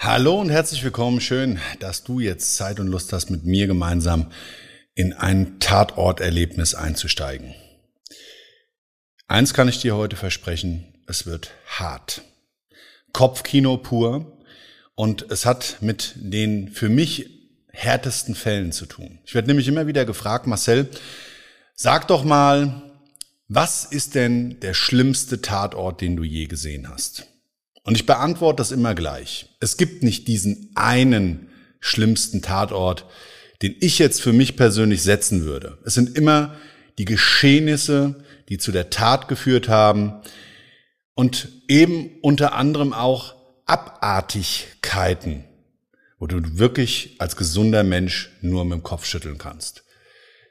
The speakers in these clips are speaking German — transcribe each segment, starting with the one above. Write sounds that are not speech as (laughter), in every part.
Hallo und herzlich willkommen. Schön, dass du jetzt Zeit und Lust hast, mit mir gemeinsam in ein Tatorterlebnis einzusteigen. Eins kann ich dir heute versprechen, es wird hart. Kopfkino pur und es hat mit den für mich härtesten Fällen zu tun. Ich werde nämlich immer wieder gefragt, Marcel, sag doch mal, was ist denn der schlimmste Tatort, den du je gesehen hast? Und ich beantworte das immer gleich. Es gibt nicht diesen einen schlimmsten Tatort, den ich jetzt für mich persönlich setzen würde. Es sind immer die Geschehnisse, die zu der Tat geführt haben und eben unter anderem auch Abartigkeiten, wo du wirklich als gesunder Mensch nur mit dem Kopf schütteln kannst.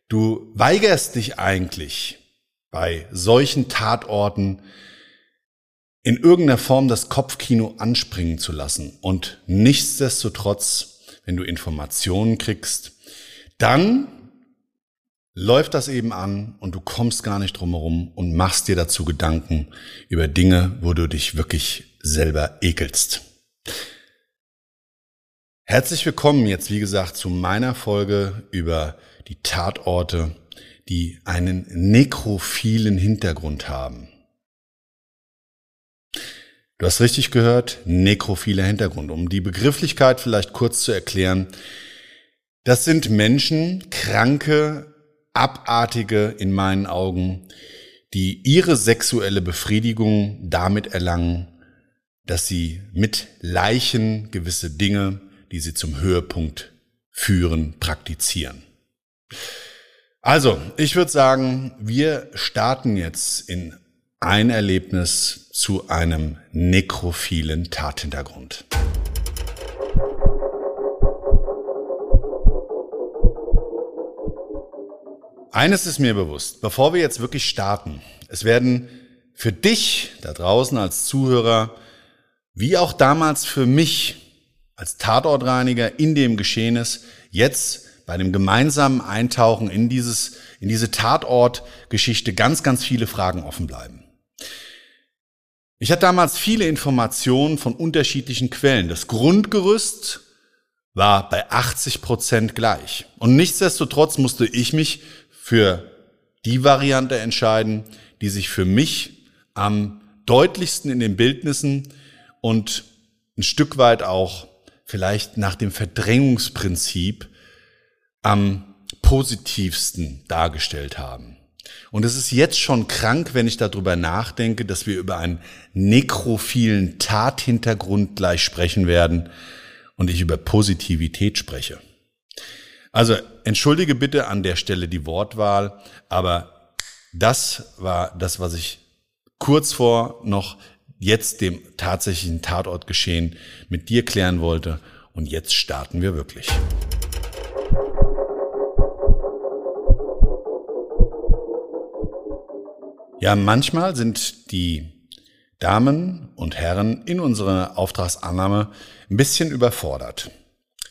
Du weigerst dich eigentlich bei solchen Tatorten in irgendeiner Form das Kopfkino anspringen zu lassen. Und nichtsdestotrotz, wenn du Informationen kriegst, dann läuft das eben an und du kommst gar nicht drumherum und machst dir dazu Gedanken über Dinge, wo du dich wirklich selber ekelst. Herzlich willkommen jetzt, wie gesagt, zu meiner Folge über die Tatorte, die einen nekrophilen Hintergrund haben. Du hast richtig gehört, nekrophiler Hintergrund. Um die Begrifflichkeit vielleicht kurz zu erklären. Das sind Menschen, kranke, abartige in meinen Augen, die ihre sexuelle Befriedigung damit erlangen, dass sie mit Leichen gewisse Dinge, die sie zum Höhepunkt führen, praktizieren. Also, ich würde sagen, wir starten jetzt in ein Erlebnis zu einem nekrophilen Tathintergrund. Eines ist mir bewusst, bevor wir jetzt wirklich starten, es werden für dich da draußen als Zuhörer, wie auch damals für mich als Tatortreiniger in dem Geschehnis, jetzt bei dem gemeinsamen Eintauchen in dieses, in diese Tatortgeschichte ganz, ganz viele Fragen offen bleiben. Ich hatte damals viele Informationen von unterschiedlichen Quellen. Das Grundgerüst war bei 80 Prozent gleich. Und nichtsdestotrotz musste ich mich für die Variante entscheiden, die sich für mich am deutlichsten in den Bildnissen und ein Stück weit auch vielleicht nach dem Verdrängungsprinzip am positivsten dargestellt haben. Und es ist jetzt schon krank, wenn ich darüber nachdenke, dass wir über einen nekrophilen Tathintergrund gleich sprechen werden und ich über Positivität spreche. Also entschuldige bitte an der Stelle die Wortwahl, aber das war das, was ich kurz vor noch jetzt dem tatsächlichen Tatortgeschehen mit dir klären wollte. Und jetzt starten wir wirklich. Ja, manchmal sind die Damen und Herren in unserer Auftragsannahme ein bisschen überfordert.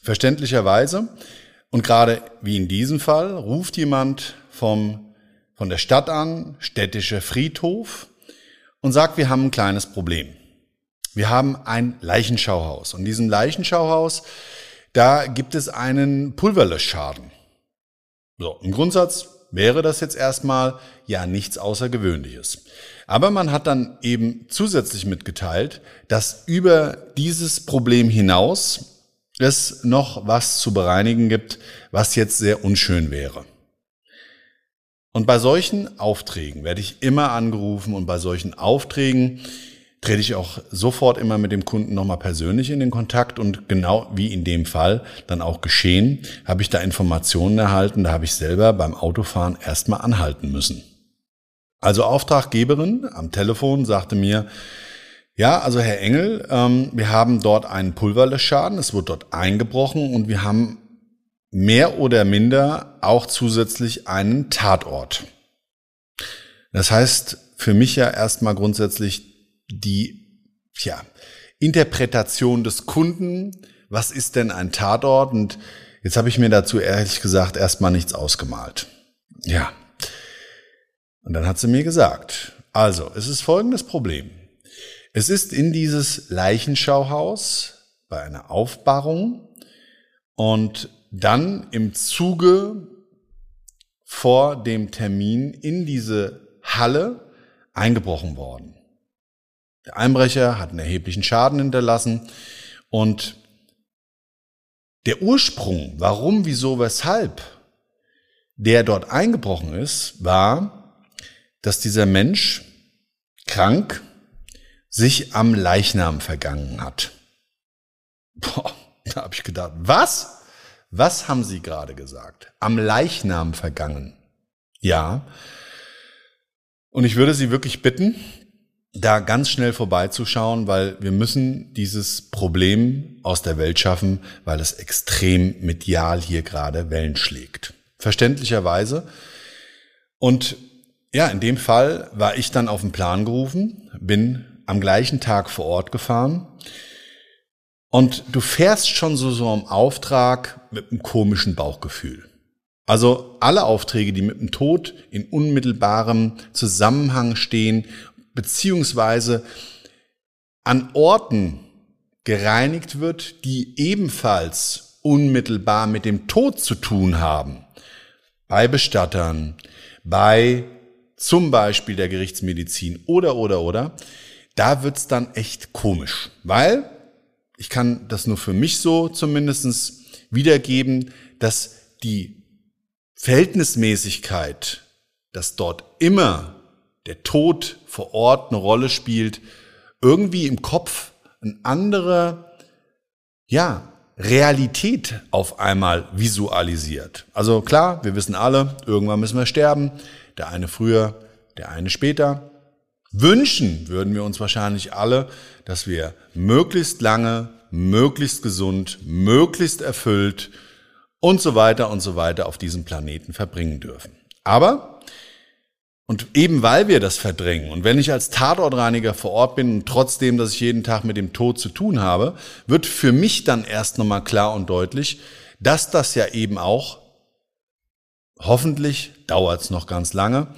Verständlicherweise. Und gerade wie in diesem Fall ruft jemand vom, von der Stadt an, städtischer Friedhof, und sagt, wir haben ein kleines Problem. Wir haben ein Leichenschauhaus. Und in diesem Leichenschauhaus da gibt es einen Pulverlöschschaden. So, im Grundsatz wäre das jetzt erstmal ja nichts Außergewöhnliches. Aber man hat dann eben zusätzlich mitgeteilt, dass über dieses Problem hinaus es noch was zu bereinigen gibt, was jetzt sehr unschön wäre. Und bei solchen Aufträgen werde ich immer angerufen und bei solchen Aufträgen trete ich auch sofort immer mit dem Kunden nochmal persönlich in den Kontakt und genau wie in dem Fall dann auch geschehen, habe ich da Informationen erhalten, da habe ich selber beim Autofahren erstmal anhalten müssen. Also Auftraggeberin am Telefon sagte mir, ja, also Herr Engel, ähm, wir haben dort einen Pulverlöschschaden, es wurde dort eingebrochen und wir haben mehr oder minder auch zusätzlich einen Tatort. Das heißt für mich ja erstmal grundsätzlich die tja, Interpretation des Kunden, was ist denn ein Tatort? Und jetzt habe ich mir dazu ehrlich gesagt erstmal nichts ausgemalt. Ja. Und dann hat sie mir gesagt, also, es ist folgendes Problem. Es ist in dieses Leichenschauhaus bei einer Aufbahrung und dann im Zuge vor dem Termin in diese Halle eingebrochen worden. Der Einbrecher hat einen erheblichen Schaden hinterlassen und der Ursprung, warum, wieso, weshalb der dort eingebrochen ist, war, dass dieser Mensch krank sich am Leichnam vergangen hat. Boah, da habe ich gedacht, was? Was haben Sie gerade gesagt? Am Leichnam vergangen. Ja. Und ich würde Sie wirklich bitten, da ganz schnell vorbeizuschauen, weil wir müssen dieses Problem aus der Welt schaffen, weil es extrem medial hier gerade Wellen schlägt. Verständlicherweise. Und ja, in dem Fall war ich dann auf den Plan gerufen, bin am gleichen Tag vor Ort gefahren und du fährst schon so, so am Auftrag mit einem komischen Bauchgefühl. Also alle Aufträge, die mit dem Tod in unmittelbarem Zusammenhang stehen beziehungsweise an Orten gereinigt wird, die ebenfalls unmittelbar mit dem Tod zu tun haben. Bei Bestattern, bei zum Beispiel der Gerichtsmedizin oder, oder, oder. Da wird's dann echt komisch, weil ich kann das nur für mich so zumindestens wiedergeben, dass die Verhältnismäßigkeit, dass dort immer der Tod vor Ort eine Rolle spielt, irgendwie im Kopf eine andere, ja, Realität auf einmal visualisiert. Also klar, wir wissen alle, irgendwann müssen wir sterben. Der eine früher, der eine später. Wünschen würden wir uns wahrscheinlich alle, dass wir möglichst lange, möglichst gesund, möglichst erfüllt und so weiter und so weiter auf diesem Planeten verbringen dürfen. Aber und eben weil wir das verdrängen und wenn ich als Tatortreiniger vor Ort bin und trotzdem, dass ich jeden Tag mit dem Tod zu tun habe, wird für mich dann erst nochmal klar und deutlich, dass das ja eben auch, hoffentlich dauert es noch ganz lange,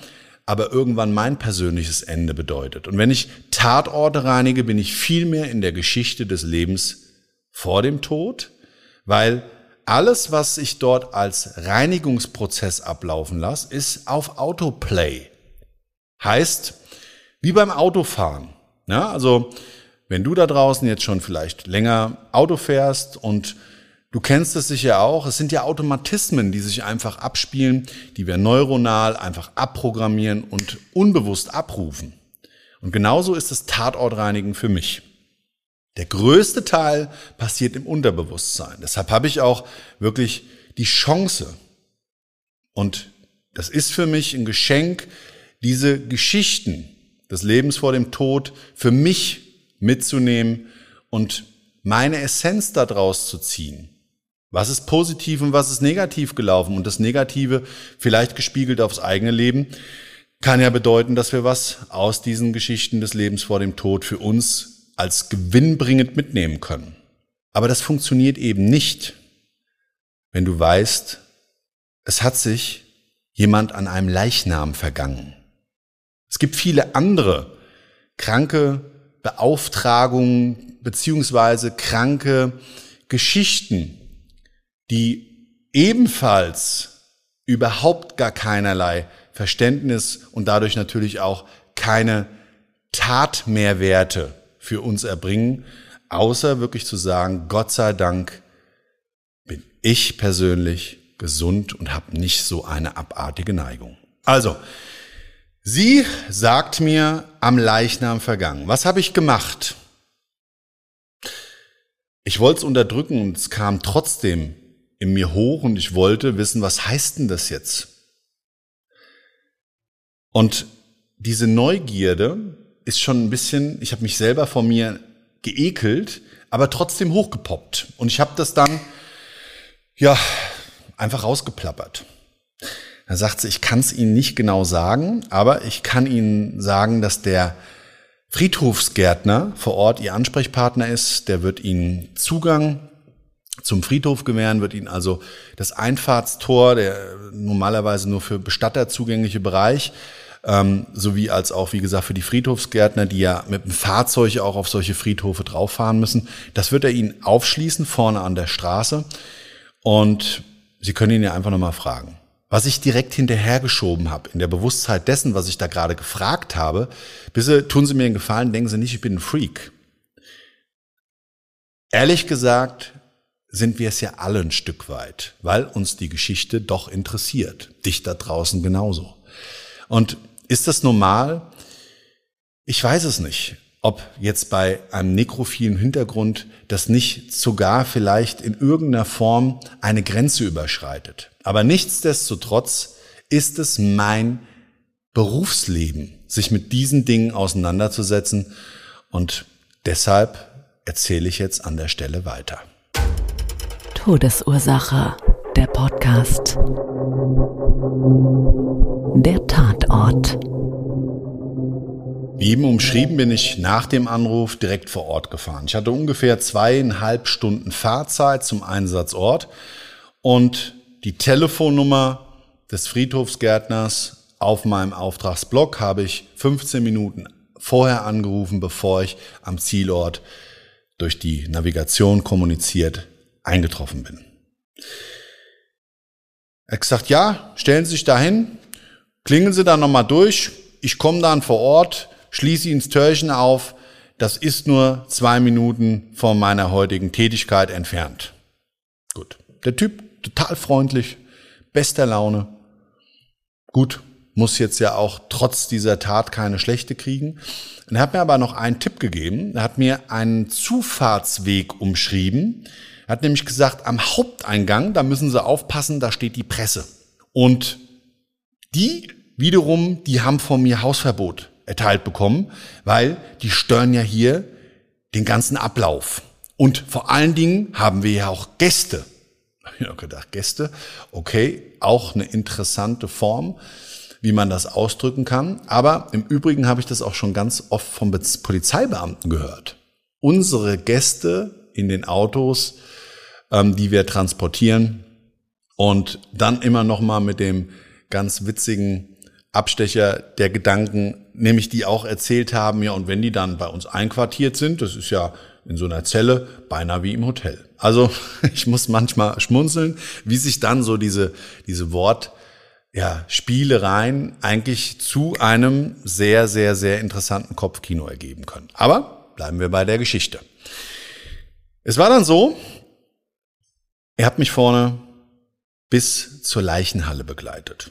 aber irgendwann mein persönliches Ende bedeutet. Und wenn ich Tatorte reinige, bin ich viel mehr in der Geschichte des Lebens vor dem Tod, weil alles, was ich dort als Reinigungsprozess ablaufen lasse, ist auf Autoplay. Heißt, wie beim Autofahren. Ja, also, wenn du da draußen jetzt schon vielleicht länger Auto fährst und du kennst es sicher auch, es sind ja Automatismen, die sich einfach abspielen, die wir neuronal einfach abprogrammieren und unbewusst abrufen. Und genauso ist das Tatortreinigen für mich. Der größte Teil passiert im Unterbewusstsein. Deshalb habe ich auch wirklich die Chance. Und das ist für mich ein Geschenk, diese Geschichten des Lebens vor dem Tod für mich mitzunehmen und meine Essenz daraus zu ziehen. Was ist positiv und was ist negativ gelaufen? Und das Negative, vielleicht gespiegelt aufs eigene Leben, kann ja bedeuten, dass wir was aus diesen Geschichten des Lebens vor dem Tod für uns als gewinnbringend mitnehmen können. Aber das funktioniert eben nicht, wenn du weißt, es hat sich jemand an einem Leichnam vergangen. Es gibt viele andere kranke Beauftragungen beziehungsweise kranke Geschichten die ebenfalls überhaupt gar keinerlei Verständnis und dadurch natürlich auch keine Tatmehrwerte für uns erbringen, außer wirklich zu sagen, Gott sei Dank bin ich persönlich gesund und habe nicht so eine abartige Neigung. Also, sie sagt mir am Leichnam vergangen. Was habe ich gemacht? Ich wollte es unterdrücken und es kam trotzdem in mir hoch und ich wollte wissen, was heißt denn das jetzt? Und diese Neugierde ist schon ein bisschen, ich habe mich selber vor mir geekelt, aber trotzdem hochgepoppt. Und ich habe das dann, ja, einfach rausgeplappert. Da sagt sie, ich kann es Ihnen nicht genau sagen, aber ich kann Ihnen sagen, dass der Friedhofsgärtner vor Ort Ihr Ansprechpartner ist. Der wird Ihnen Zugang zum Friedhof gewähren, wird Ihnen also das Einfahrtstor, der normalerweise nur für Bestatter zugängliche Bereich, ähm, sowie als auch, wie gesagt, für die Friedhofsgärtner, die ja mit dem Fahrzeug auch auf solche Friedhofe drauffahren müssen. Das wird er Ihnen aufschließen, vorne an der Straße. Und Sie können ihn ja einfach nochmal fragen. Was ich direkt hinterhergeschoben habe, in der Bewusstheit dessen, was ich da gerade gefragt habe, bitte tun Sie mir einen Gefallen, denken Sie nicht, ich bin ein Freak. Ehrlich gesagt sind wir es ja alle ein Stück weit, weil uns die Geschichte doch interessiert. Dich da draußen genauso. Und ist das normal? Ich weiß es nicht ob jetzt bei einem nekrophilen Hintergrund das nicht sogar vielleicht in irgendeiner Form eine Grenze überschreitet. Aber nichtsdestotrotz ist es mein Berufsleben, sich mit diesen Dingen auseinanderzusetzen und deshalb erzähle ich jetzt an der Stelle weiter. Todesursache, der Podcast. Der Tatort. Wie eben umschrieben bin ich nach dem Anruf direkt vor Ort gefahren. Ich hatte ungefähr zweieinhalb Stunden Fahrzeit zum Einsatzort und die Telefonnummer des Friedhofsgärtners auf meinem Auftragsblock habe ich 15 Minuten vorher angerufen, bevor ich am Zielort durch die Navigation kommuniziert eingetroffen bin. Er hat gesagt, ja, stellen Sie sich dahin, klingen Sie da nochmal durch, ich komme dann vor Ort, schließe ins Türchen auf, das ist nur zwei Minuten von meiner heutigen Tätigkeit entfernt. Gut. Der Typ total freundlich, bester Laune. Gut, muss jetzt ja auch trotz dieser Tat keine schlechte kriegen. Er hat mir aber noch einen Tipp gegeben. Er hat mir einen Zufahrtsweg umschrieben. Er hat nämlich gesagt, am Haupteingang, da müssen Sie aufpassen, da steht die Presse. Und die wiederum, die haben von mir Hausverbot erteilt bekommen, weil die stören ja hier den ganzen Ablauf. Und vor allen Dingen haben wir ja auch Gäste. (laughs) Ich habe gedacht, Gäste, okay, auch eine interessante Form, wie man das ausdrücken kann. Aber im Übrigen habe ich das auch schon ganz oft vom Polizeibeamten gehört. Unsere Gäste in den Autos, ähm, die wir transportieren und dann immer noch mal mit dem ganz witzigen Abstecher der Gedanken, nämlich die auch erzählt haben, ja, und wenn die dann bei uns einquartiert sind, das ist ja in so einer Zelle beinahe wie im Hotel. Also (laughs) ich muss manchmal schmunzeln, wie sich dann so diese, diese Wort, ja, Spielereien eigentlich zu einem sehr, sehr, sehr interessanten Kopfkino ergeben können. Aber bleiben wir bei der Geschichte. Es war dann so, er hat mich vorne bis zur Leichenhalle begleitet.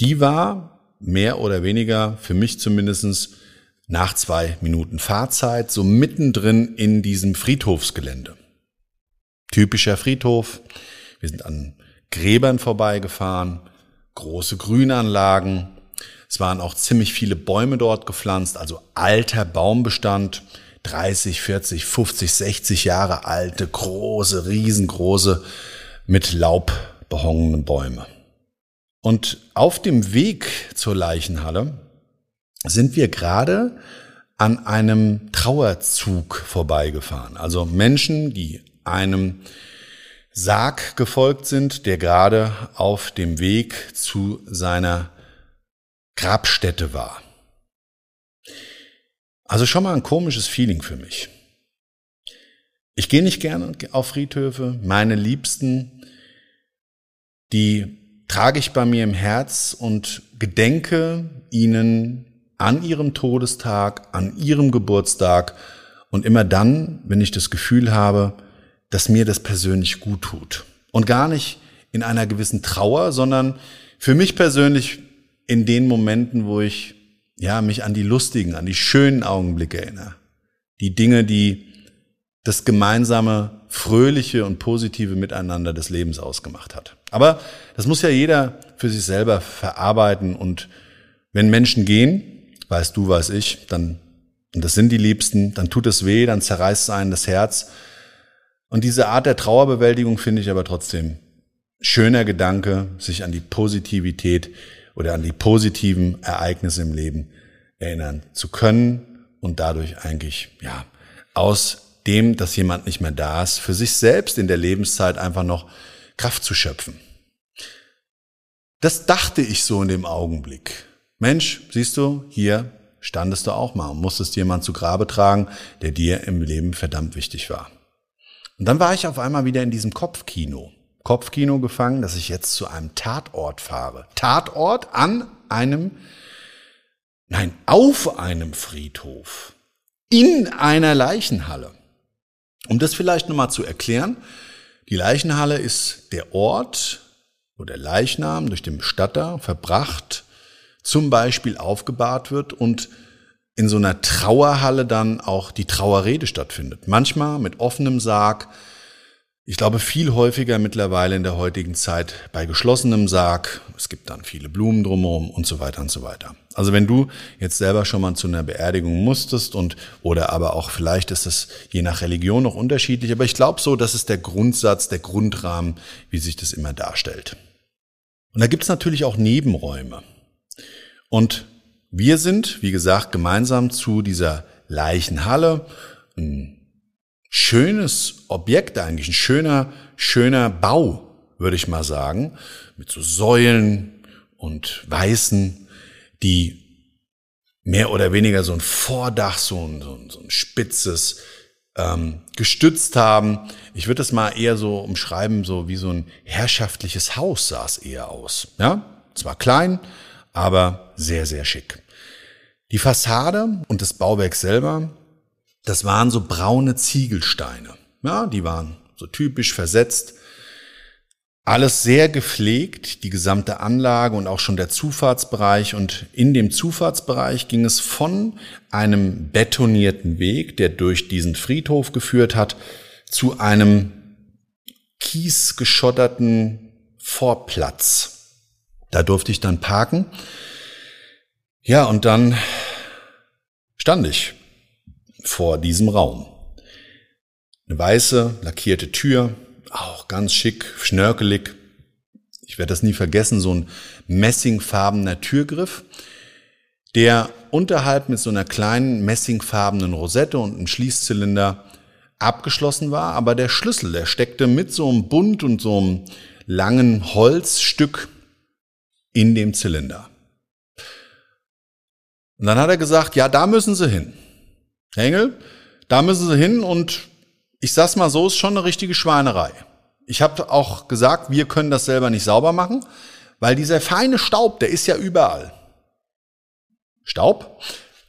Die war mehr oder weniger, für mich zumindestens nach zwei Minuten Fahrzeit, so mittendrin in diesem Friedhofsgelände. Typischer Friedhof. Wir sind an Gräbern vorbeigefahren, große Grünanlagen. Es waren auch ziemlich viele Bäume dort gepflanzt, also alter Baumbestand, 30, 40, 50, 60 Jahre alte, große, riesengroße, mit Laub behangenen Bäume. Und auf dem Weg zur Leichenhalle sind wir gerade an einem Trauerzug vorbeigefahren. Also Menschen, die einem Sarg gefolgt sind, der gerade auf dem Weg zu seiner Grabstätte war. Also schon mal ein komisches Feeling für mich. Ich gehe nicht gerne auf Friedhöfe. Meine Liebsten, die trage ich bei mir im Herz und gedenke ihnen an ihrem Todestag, an ihrem Geburtstag und immer dann, wenn ich das Gefühl habe, dass mir das persönlich gut tut. Und gar nicht in einer gewissen Trauer, sondern für mich persönlich in den Momenten, wo ich ja mich an die lustigen, an die schönen Augenblicke erinnere. Die Dinge, die das gemeinsame, fröhliche und positive Miteinander des Lebens ausgemacht hat. Aber das muss ja jeder für sich selber verarbeiten und wenn Menschen gehen, weißt du, weiß ich, dann, und das sind die Liebsten, dann tut es weh, dann zerreißt es einen das Herz. Und diese Art der Trauerbewältigung finde ich aber trotzdem schöner Gedanke, sich an die Positivität oder an die positiven Ereignisse im Leben erinnern zu können und dadurch eigentlich, ja, aus dem, dass jemand nicht mehr da ist, für sich selbst in der Lebenszeit einfach noch Kraft zu schöpfen. Das dachte ich so in dem Augenblick. Mensch, siehst du, hier standest du auch mal und musstest jemand zu Grabe tragen, der dir im Leben verdammt wichtig war. Und dann war ich auf einmal wieder in diesem Kopfkino. Kopfkino gefangen, dass ich jetzt zu einem Tatort fahre. Tatort an einem, nein, auf einem Friedhof. In einer Leichenhalle. Um das vielleicht nochmal zu erklären, die Leichenhalle ist der Ort, wo der Leichnam durch den Bestatter verbracht, zum Beispiel aufgebahrt wird und in so einer Trauerhalle dann auch die Trauerrede stattfindet. Manchmal mit offenem Sarg, ich glaube viel häufiger mittlerweile in der heutigen Zeit bei geschlossenem Sarg. Es gibt dann viele Blumen drumherum und so weiter und so weiter. Also wenn du jetzt selber schon mal zu einer Beerdigung musstest und oder aber auch vielleicht ist es je nach Religion noch unterschiedlich, aber ich glaube so, das ist der Grundsatz, der Grundrahmen, wie sich das immer darstellt. Und da gibt es natürlich auch Nebenräume. Und wir sind, wie gesagt, gemeinsam zu dieser Leichenhalle ein schönes Objekt eigentlich, ein schöner, schöner Bau, würde ich mal sagen, mit so Säulen und Weißen, die mehr oder weniger so ein Vordach, so ein, so ein, so ein spitzes, ähm, gestützt haben. Ich würde das mal eher so umschreiben, so wie so ein herrschaftliches Haus sah es eher aus. Ja, zwar klein, aber sehr, sehr schick. Die Fassade und das Bauwerk selber das waren so braune Ziegelsteine. Ja, die waren so typisch versetzt. Alles sehr gepflegt, die gesamte Anlage und auch schon der Zufahrtsbereich. Und in dem Zufahrtsbereich ging es von einem betonierten Weg, der durch diesen Friedhof geführt hat, zu einem kiesgeschotterten Vorplatz. Da durfte ich dann parken. Ja, und dann stand ich vor diesem Raum. Eine weiße, lackierte Tür, auch ganz schick, schnörkelig. Ich werde das nie vergessen, so ein messingfarbener Türgriff, der unterhalb mit so einer kleinen messingfarbenen Rosette und einem Schließzylinder abgeschlossen war, aber der Schlüssel, der steckte mit so einem Bund und so einem langen Holzstück in dem Zylinder. Und dann hat er gesagt, ja, da müssen Sie hin. Engel, da müssen sie hin und ich sag's mal so, ist schon eine richtige Schweinerei. Ich habe auch gesagt, wir können das selber nicht sauber machen, weil dieser feine Staub, der ist ja überall. Staub?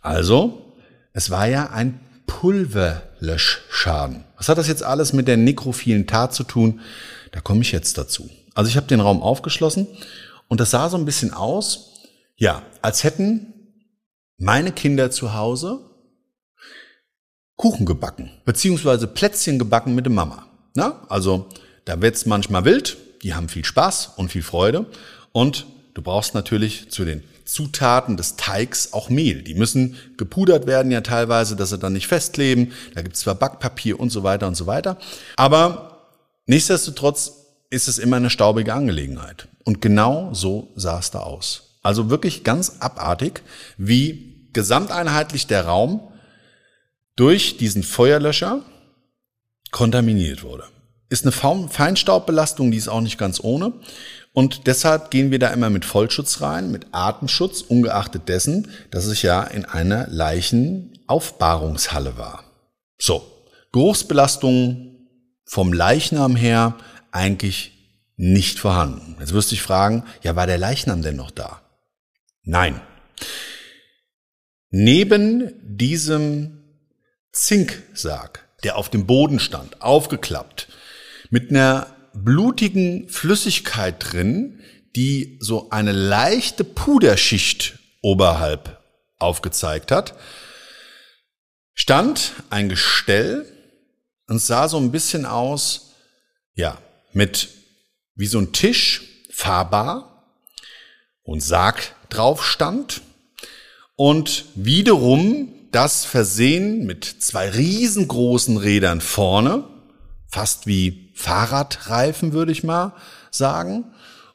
Also, es war ja ein Pulverlöschschaden. Was hat das jetzt alles mit der nekrophilen Tat zu tun? Da komme ich jetzt dazu. Also ich habe den Raum aufgeschlossen und das sah so ein bisschen aus, ja, als hätten meine Kinder zu Hause Kuchen gebacken, beziehungsweise Plätzchen gebacken mit der Mama. Na, also da wird's manchmal wild, die haben viel Spaß und viel Freude und du brauchst natürlich zu den Zutaten des Teigs auch Mehl. Die müssen gepudert werden ja teilweise, dass sie dann nicht festkleben. Da gibt's zwar Backpapier und so weiter und so weiter. Aber nichtsdestotrotz ist es immer eine staubige Angelegenheit. Und genau so sah es da aus. Also wirklich ganz abartig, wie gesamteinheitlich der Raum durch diesen Feuerlöscher kontaminiert wurde. Ist eine Feinstaubbelastung, die ist auch nicht ganz ohne. Und deshalb gehen wir da immer mit Vollschutz rein, mit Atemschutz, ungeachtet dessen, dass es ja in einer Leichenaufbahrungshalle war. So, Geruchsbelastung vom Leichnam her eigentlich nicht vorhanden. Jetzt wirst du dich fragen, ja, war der Leichnam denn noch da? Nein. Neben diesem Zinksarg, der auf dem Boden stand, aufgeklappt, mit einer blutigen Flüssigkeit drin, die so eine leichte Puderschicht oberhalb aufgezeigt hat, stand ein Gestell und sah so ein bisschen aus, ja, mit wie so ein Tisch, fahrbar und Sarg drauf stand und wiederum das versehen mit zwei riesengroßen Rädern vorne, fast wie Fahrradreifen würde ich mal sagen,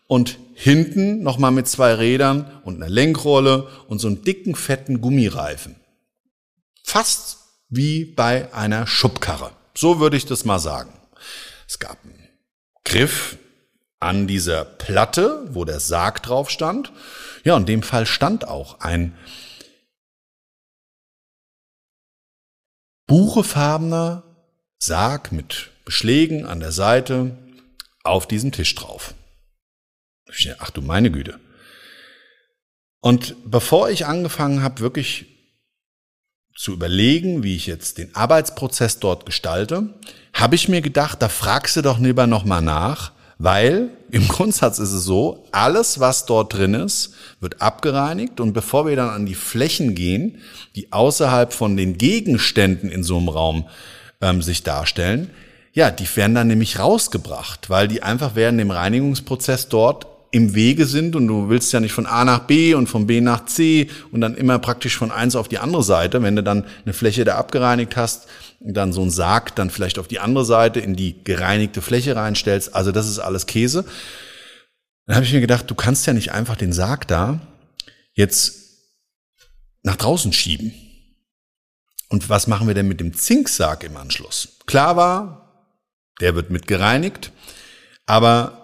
und hinten nochmal mit zwei Rädern und einer Lenkrolle und so einem dicken, fetten Gummireifen. Fast wie bei einer Schubkarre. So würde ich das mal sagen. Es gab einen Griff an dieser Platte, wo der Sarg drauf stand. Ja, in dem Fall stand auch ein buchefarbener Sarg mit Beschlägen an der Seite auf diesem Tisch drauf. Ach du meine Güte. Und bevor ich angefangen habe, wirklich zu überlegen, wie ich jetzt den Arbeitsprozess dort gestalte, habe ich mir gedacht, da fragst du doch lieber nochmal nach, weil im (laughs) Grundsatz ist es so, alles, was dort drin ist, wird abgereinigt und bevor wir dann an die Flächen gehen, die außerhalb von den Gegenständen in so einem Raum ähm, sich darstellen, ja, die werden dann nämlich rausgebracht, weil die einfach während dem Reinigungsprozess dort im Wege sind und du willst ja nicht von A nach B und von B nach C und dann immer praktisch von eins auf die andere Seite. Wenn du dann eine Fläche da abgereinigt hast, dann so ein Sarg dann vielleicht auf die andere Seite in die gereinigte Fläche reinstellst. Also das ist alles Käse. Dann habe ich mir gedacht, du kannst ja nicht einfach den Sarg da jetzt nach draußen schieben. Und was machen wir denn mit dem Zinksarg im Anschluss? Klar war, der wird mit gereinigt, aber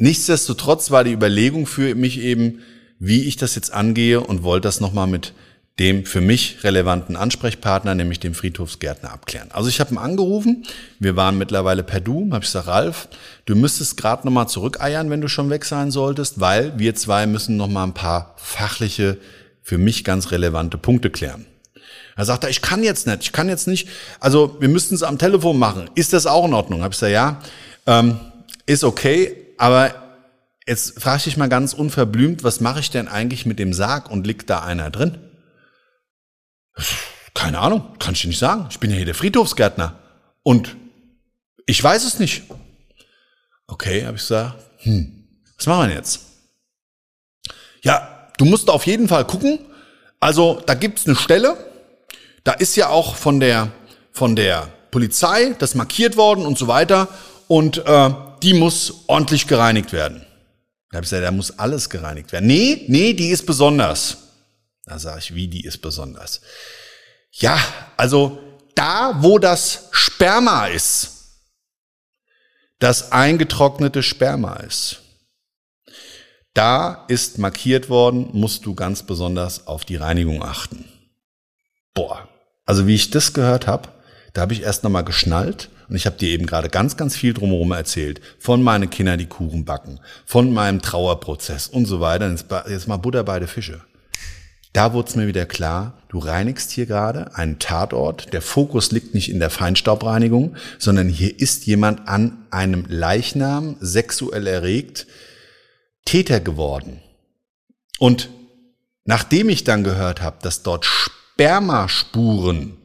Nichtsdestotrotz war die Überlegung für mich eben, wie ich das jetzt angehe und wollte das nochmal mit dem für mich relevanten Ansprechpartner, nämlich dem Friedhofsgärtner, abklären. Also ich habe ihn angerufen, wir waren mittlerweile per Du, habe ich gesagt, Ralf, du müsstest gerade nochmal zurückeiern, wenn du schon weg sein solltest, weil wir zwei müssen nochmal ein paar fachliche, für mich ganz relevante Punkte klären. Er sagt, ich kann jetzt nicht, ich kann jetzt nicht, also wir müssten es am Telefon machen. Ist das auch in Ordnung? Habe ich gesagt, ja, ähm, ist okay, aber jetzt frage ich dich mal ganz unverblümt, was mache ich denn eigentlich mit dem Sarg und liegt da einer drin? Keine Ahnung, kann ich dir nicht sagen. Ich bin ja hier der Friedhofsgärtner. Und ich weiß es nicht. Okay, habe ich gesagt, hm, was machen wir denn jetzt? Ja, du musst auf jeden Fall gucken. Also da gibt's eine Stelle, da ist ja auch von der, von der Polizei das markiert worden und so weiter. Und äh, die muss ordentlich gereinigt werden. Da habe ich gesagt, da muss alles gereinigt werden. Nee, nee, die ist besonders. Da sage ich, wie die ist besonders. Ja, also da, wo das Sperma ist, das eingetrocknete Sperma ist, da ist markiert worden, musst du ganz besonders auf die Reinigung achten. Boah, also wie ich das gehört habe, da habe ich erst nochmal geschnallt und ich habe dir eben gerade ganz, ganz viel drumherum erzählt. Von meinen Kindern, die Kuchen backen, von meinem Trauerprozess und so weiter. Jetzt mal Butter bei den Fische. Da wurde es mir wieder klar, du reinigst hier gerade einen Tatort. Der Fokus liegt nicht in der Feinstaubreinigung, sondern hier ist jemand an einem Leichnam sexuell erregt Täter geworden. Und nachdem ich dann gehört habe, dass dort Spermaspuren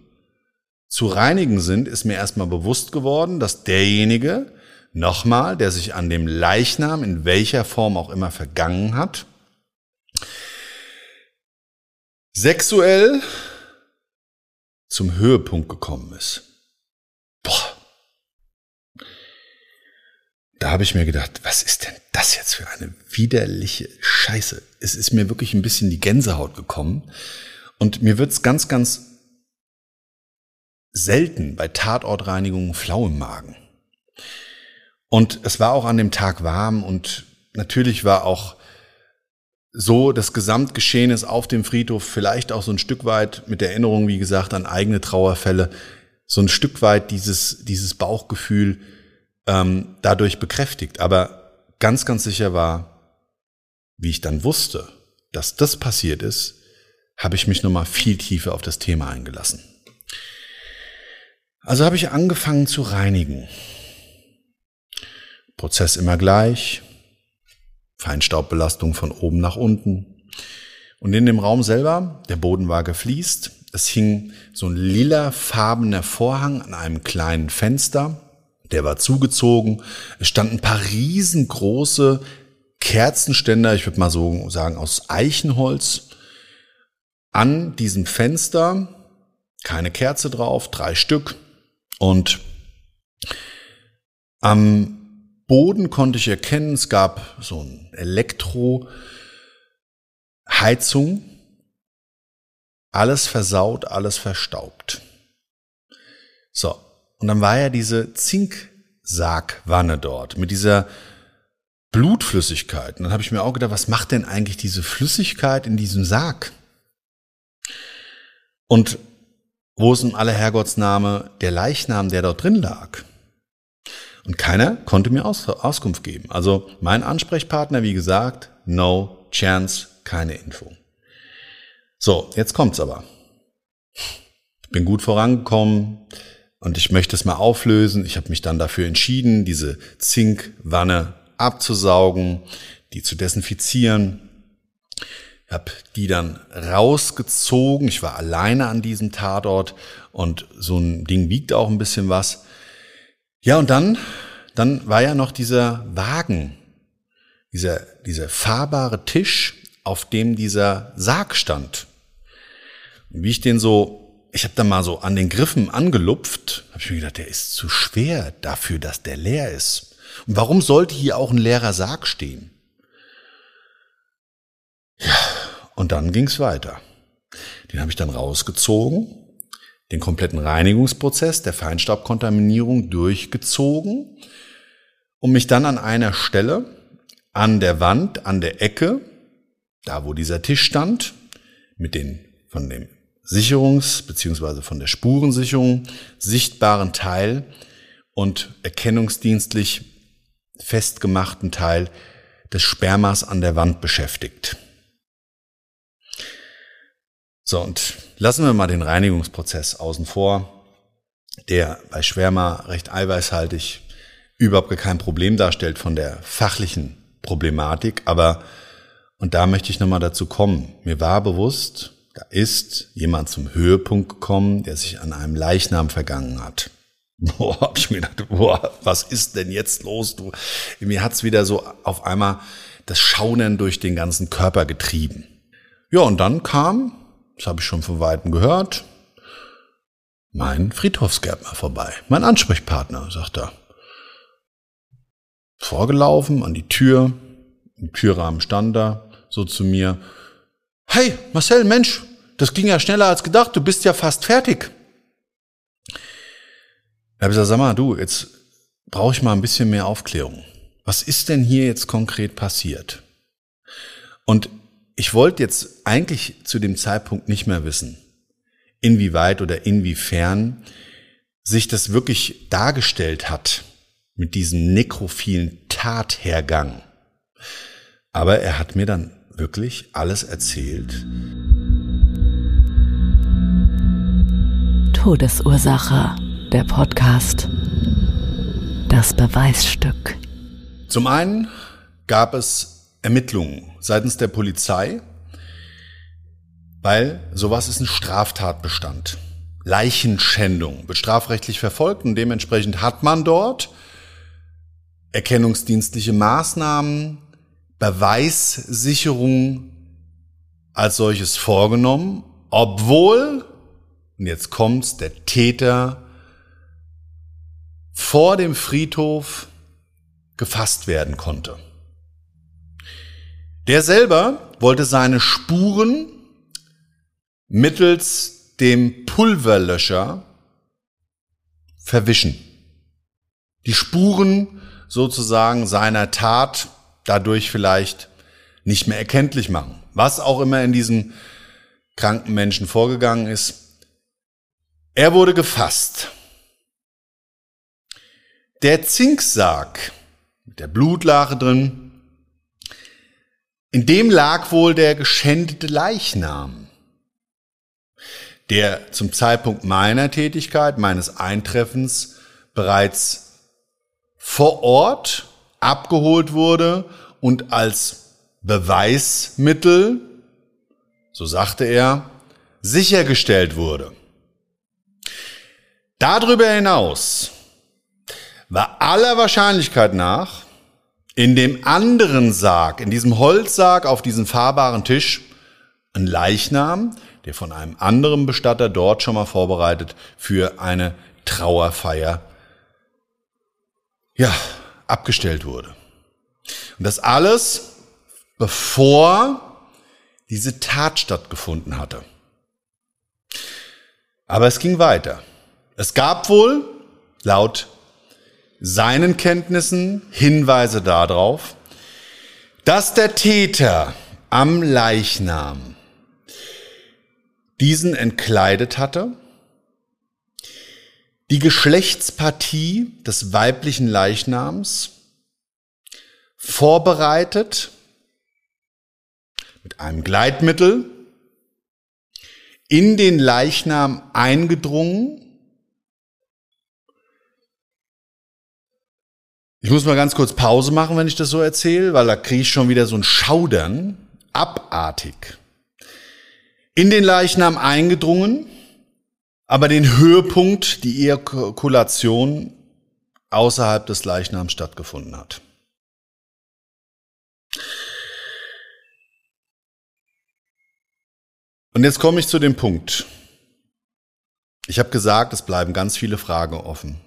zu reinigen sind, ist mir erstmal bewusst geworden, dass derjenige, nochmal, der sich an dem Leichnam in welcher Form auch immer vergangen hat, sexuell zum Höhepunkt gekommen ist. Boah. Da habe ich mir gedacht, was ist denn das jetzt für eine widerliche Scheiße? Es ist mir wirklich ein bisschen die Gänsehaut gekommen. Und mir wird's ganz, ganz selten bei Tatortreinigungen flau im Magen. Und es war auch an dem Tag warm und natürlich war auch so das Gesamtgeschehen ist auf dem Friedhof vielleicht auch so ein Stück weit mit Erinnerung, wie gesagt, an eigene Trauerfälle so ein Stück weit dieses, dieses Bauchgefühl ähm, dadurch bekräftigt. Aber ganz, ganz sicher war, wie ich dann wusste, dass das passiert ist, habe ich mich nochmal viel tiefer auf das Thema eingelassen. Also habe ich angefangen zu reinigen. Prozess immer gleich, Feinstaubbelastung von oben nach unten. Und in dem Raum selber, der Boden war gefliest, es hing so ein lilafarbener Vorhang an einem kleinen Fenster, der war zugezogen. Es standen ein paar riesengroße Kerzenständer, ich würde mal so sagen aus Eichenholz, an diesem Fenster. Keine Kerze drauf, drei Stück. Und am Boden konnte ich erkennen, es gab so ein Elektroheizung. Alles versaut, alles verstaubt. So. Und dann war ja diese Zinksargwanne dort mit dieser Blutflüssigkeit. Und dann habe ich mir auch gedacht, was macht denn eigentlich diese Flüssigkeit in diesem Sarg? Und wo ist in aller Herrgottsname der Leichnam, der dort drin lag? Und keiner konnte mir Aus Auskunft geben. Also mein Ansprechpartner, wie gesagt, no chance, keine Info. So, jetzt kommt's aber. Ich bin gut vorangekommen und ich möchte es mal auflösen. Ich habe mich dann dafür entschieden, diese Zinkwanne abzusaugen, die zu desinfizieren. Habe die dann rausgezogen. Ich war alleine an diesem Tatort und so ein Ding wiegt auch ein bisschen was. Ja, und dann, dann war ja noch dieser Wagen, dieser, dieser fahrbare Tisch, auf dem dieser Sarg stand. Und wie ich den so, ich habe da mal so an den Griffen angelupft, habe ich mir gedacht, der ist zu schwer dafür, dass der leer ist. Und warum sollte hier auch ein leerer Sarg stehen? Ja, und dann ging's weiter. Den habe ich dann rausgezogen den kompletten Reinigungsprozess der Feinstaubkontaminierung durchgezogen und mich dann an einer Stelle an der Wand, an der Ecke, da wo dieser Tisch stand, mit den von dem Sicherungs- bzw. von der Spurensicherung sichtbaren Teil und erkennungsdienstlich festgemachten Teil des Spermas an der Wand beschäftigt. So, und lassen wir mal den Reinigungsprozess außen vor, der bei Schwärmer recht eiweißhaltig überhaupt kein Problem darstellt von der fachlichen Problematik. Aber, und da möchte ich nochmal dazu kommen, mir war bewusst, da ist jemand zum Höhepunkt gekommen, der sich an einem Leichnam vergangen hat. (laughs) Boah, hab ich mir gedacht, boah, was ist denn jetzt los? Du, mir hat's wieder so auf einmal das Schaunen durch den ganzen Körper getrieben. Ja, und dann kam das habe ich schon von Weitem gehört, mein Friedhofsgärtner vorbei. Mein Ansprechpartner, sagt er. Vorgelaufen an die Tür, im Türrahmen stand er, so zu mir. Hey, Marcel, Mensch, das ging ja schneller als gedacht, du bist ja fast fertig. Ich habe gesagt, sag mal, du, jetzt brauche ich mal ein bisschen mehr Aufklärung. Was ist denn hier jetzt konkret passiert? Und ich wollte jetzt eigentlich zu dem Zeitpunkt nicht mehr wissen, inwieweit oder inwiefern sich das wirklich dargestellt hat mit diesem nekrophilen Tathergang. Aber er hat mir dann wirklich alles erzählt. Todesursache, der Podcast. Das Beweisstück. Zum einen gab es Ermittlungen seitens der Polizei, weil sowas ist ein Straftatbestand. Leichenschändung wird strafrechtlich verfolgt und dementsprechend hat man dort erkennungsdienstliche Maßnahmen, Beweissicherung als solches vorgenommen, obwohl, und jetzt kommt's, der Täter vor dem Friedhof gefasst werden konnte. Der selber wollte seine Spuren mittels dem Pulverlöscher verwischen. Die Spuren sozusagen seiner Tat dadurch vielleicht nicht mehr erkenntlich machen. Was auch immer in diesem kranken Menschen vorgegangen ist. Er wurde gefasst. Der Zinksarg mit der Blutlache drin, in dem lag wohl der geschändete Leichnam, der zum Zeitpunkt meiner Tätigkeit, meines Eintreffens bereits vor Ort abgeholt wurde und als Beweismittel, so sagte er, sichergestellt wurde. Darüber hinaus war aller Wahrscheinlichkeit nach in dem anderen Sarg, in diesem Holzsarg auf diesem fahrbaren Tisch, ein Leichnam, der von einem anderen Bestatter dort schon mal vorbereitet für eine Trauerfeier, ja, abgestellt wurde. Und das alles, bevor diese Tat stattgefunden hatte. Aber es ging weiter. Es gab wohl, laut seinen Kenntnissen, Hinweise darauf, dass der Täter am Leichnam diesen entkleidet hatte, die Geschlechtspartie des weiblichen Leichnams vorbereitet mit einem Gleitmittel in den Leichnam eingedrungen. Ich muss mal ganz kurz Pause machen, wenn ich das so erzähle, weil da kriege ich schon wieder so ein Schaudern. Abartig. In den Leichnam eingedrungen, aber den Höhepunkt, die Ejakulation außerhalb des Leichnams stattgefunden hat. Und jetzt komme ich zu dem Punkt. Ich habe gesagt, es bleiben ganz viele Fragen offen.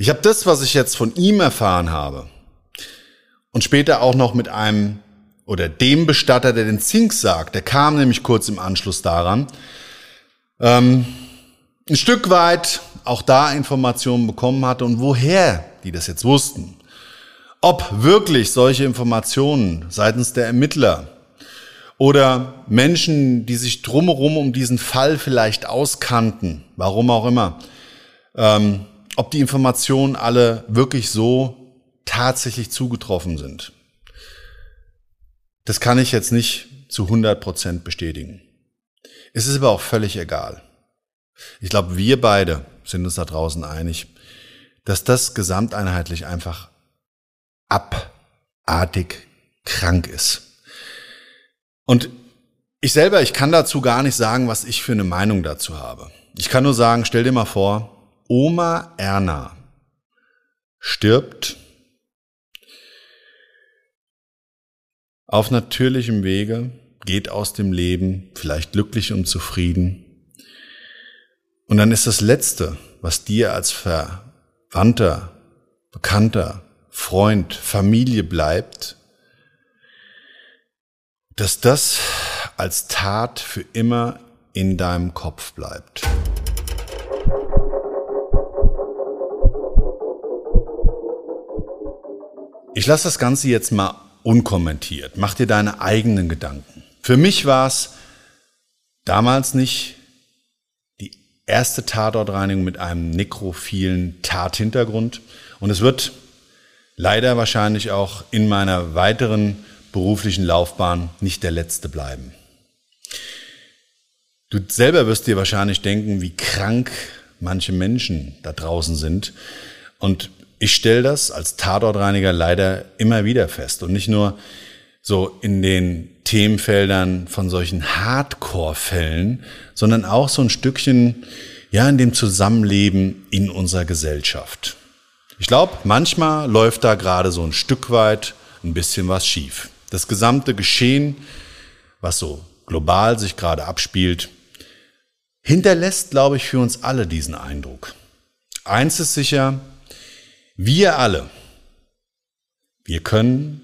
Ich habe das, was ich jetzt von ihm erfahren habe und später auch noch mit einem oder dem Bestatter, der den Zink sagt, der kam nämlich kurz im Anschluss daran, ähm, ein Stück weit auch da Informationen bekommen hatte und woher die das jetzt wussten. Ob wirklich solche Informationen seitens der Ermittler oder Menschen, die sich drumherum um diesen Fall vielleicht auskannten, warum auch immer, ähm, ob die Informationen alle wirklich so tatsächlich zugetroffen sind. Das kann ich jetzt nicht zu 100 Prozent bestätigen. Es ist aber auch völlig egal. Ich glaube, wir beide sind uns da draußen einig, dass das gesamteinheitlich einfach abartig krank ist. Und ich selber, ich kann dazu gar nicht sagen, was ich für eine Meinung dazu habe. Ich kann nur sagen, stell dir mal vor, Oma Erna stirbt auf natürlichem Wege, geht aus dem Leben, vielleicht glücklich und zufrieden. Und dann ist das Letzte, was dir als Verwandter, Bekannter, Freund, Familie bleibt, dass das als Tat für immer in deinem Kopf bleibt. Ich lasse das Ganze jetzt mal unkommentiert. Mach dir deine eigenen Gedanken. Für mich war es damals nicht die erste Tatortreinigung mit einem nekrophilen Tathintergrund. Und es wird leider wahrscheinlich auch in meiner weiteren beruflichen Laufbahn nicht der letzte bleiben. Du selber wirst dir wahrscheinlich denken, wie krank manche Menschen da draußen sind. Und ich stelle das als Tatortreiniger leider immer wieder fest. Und nicht nur so in den Themenfeldern von solchen Hardcore-Fällen, sondern auch so ein Stückchen, ja, in dem Zusammenleben in unserer Gesellschaft. Ich glaube, manchmal läuft da gerade so ein Stück weit ein bisschen was schief. Das gesamte Geschehen, was so global sich gerade abspielt, hinterlässt, glaube ich, für uns alle diesen Eindruck. Eins ist sicher, wir alle, wir können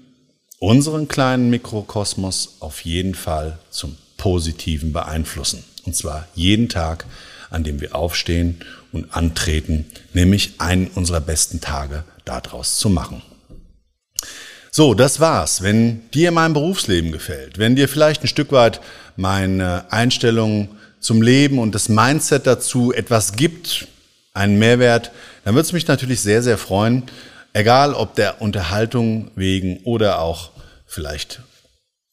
unseren kleinen Mikrokosmos auf jeden Fall zum Positiven beeinflussen. Und zwar jeden Tag, an dem wir aufstehen und antreten, nämlich einen unserer besten Tage daraus zu machen. So, das war's. Wenn dir mein Berufsleben gefällt, wenn dir vielleicht ein Stück weit meine Einstellung zum Leben und das Mindset dazu etwas gibt, einen Mehrwert, dann würde es mich natürlich sehr, sehr freuen, egal ob der Unterhaltung wegen oder auch vielleicht,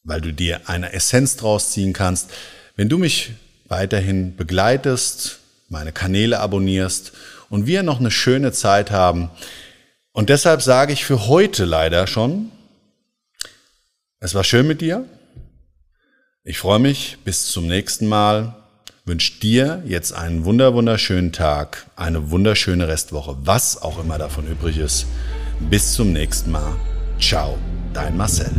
weil du dir eine Essenz draus ziehen kannst, wenn du mich weiterhin begleitest, meine Kanäle abonnierst und wir noch eine schöne Zeit haben. Und deshalb sage ich für heute leider schon, es war schön mit dir. Ich freue mich. Bis zum nächsten Mal. Wünsche dir jetzt einen wunder wunderschönen Tag, eine wunderschöne Restwoche, was auch immer davon übrig ist. Bis zum nächsten Mal. Ciao, dein Marcel.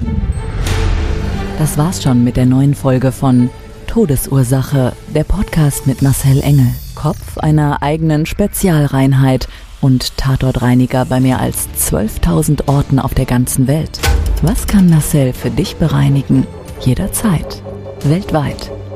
Das war's schon mit der neuen Folge von Todesursache, der Podcast mit Marcel Engel, Kopf einer eigenen Spezialreinheit und Tatortreiniger bei mehr als 12.000 Orten auf der ganzen Welt. Was kann Marcel für dich bereinigen? Jederzeit. Weltweit.